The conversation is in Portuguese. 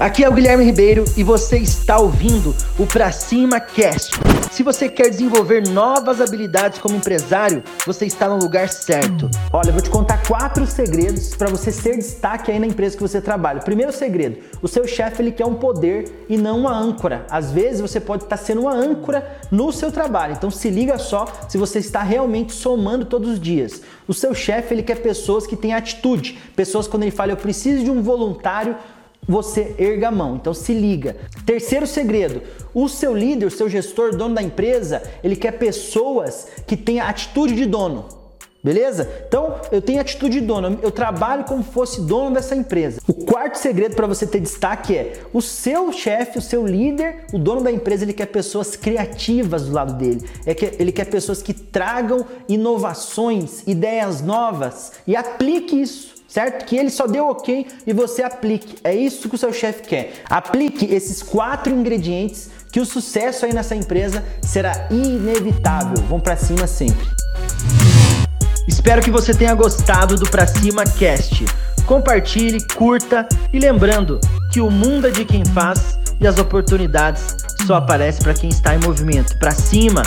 Aqui é o Guilherme Ribeiro e você está ouvindo o Pra Cima Cast. Se você quer desenvolver novas habilidades como empresário, você está no lugar certo. Olha, eu vou te contar quatro segredos para você ser destaque aí na empresa que você trabalha. Primeiro segredo: o seu chefe ele quer um poder e não uma âncora. Às vezes você pode estar sendo uma âncora no seu trabalho. Então se liga só se você está realmente somando todos os dias. O seu chefe ele quer pessoas que têm atitude, pessoas quando ele fala eu preciso de um voluntário você erga a mão. Então se liga. Terceiro segredo: o seu líder, o seu gestor, dono da empresa, ele quer pessoas que tenham atitude de dono. Beleza? Então, eu tenho atitude de dono, eu trabalho como fosse dono dessa empresa. O quarto segredo para você ter destaque é: o seu chefe, o seu líder, o dono da empresa, ele quer pessoas criativas do lado dele. É que ele quer pessoas que tragam inovações, ideias novas e aplique isso certo? Que ele só deu ok e você aplique. É isso que o seu chefe quer. Aplique esses quatro ingredientes que o sucesso aí nessa empresa será inevitável. Vão para cima sempre. Espero que você tenha gostado do Pra Cima Cast. Compartilhe, curta e lembrando que o mundo é de quem faz e as oportunidades só aparecem para quem está em movimento. Pra cima.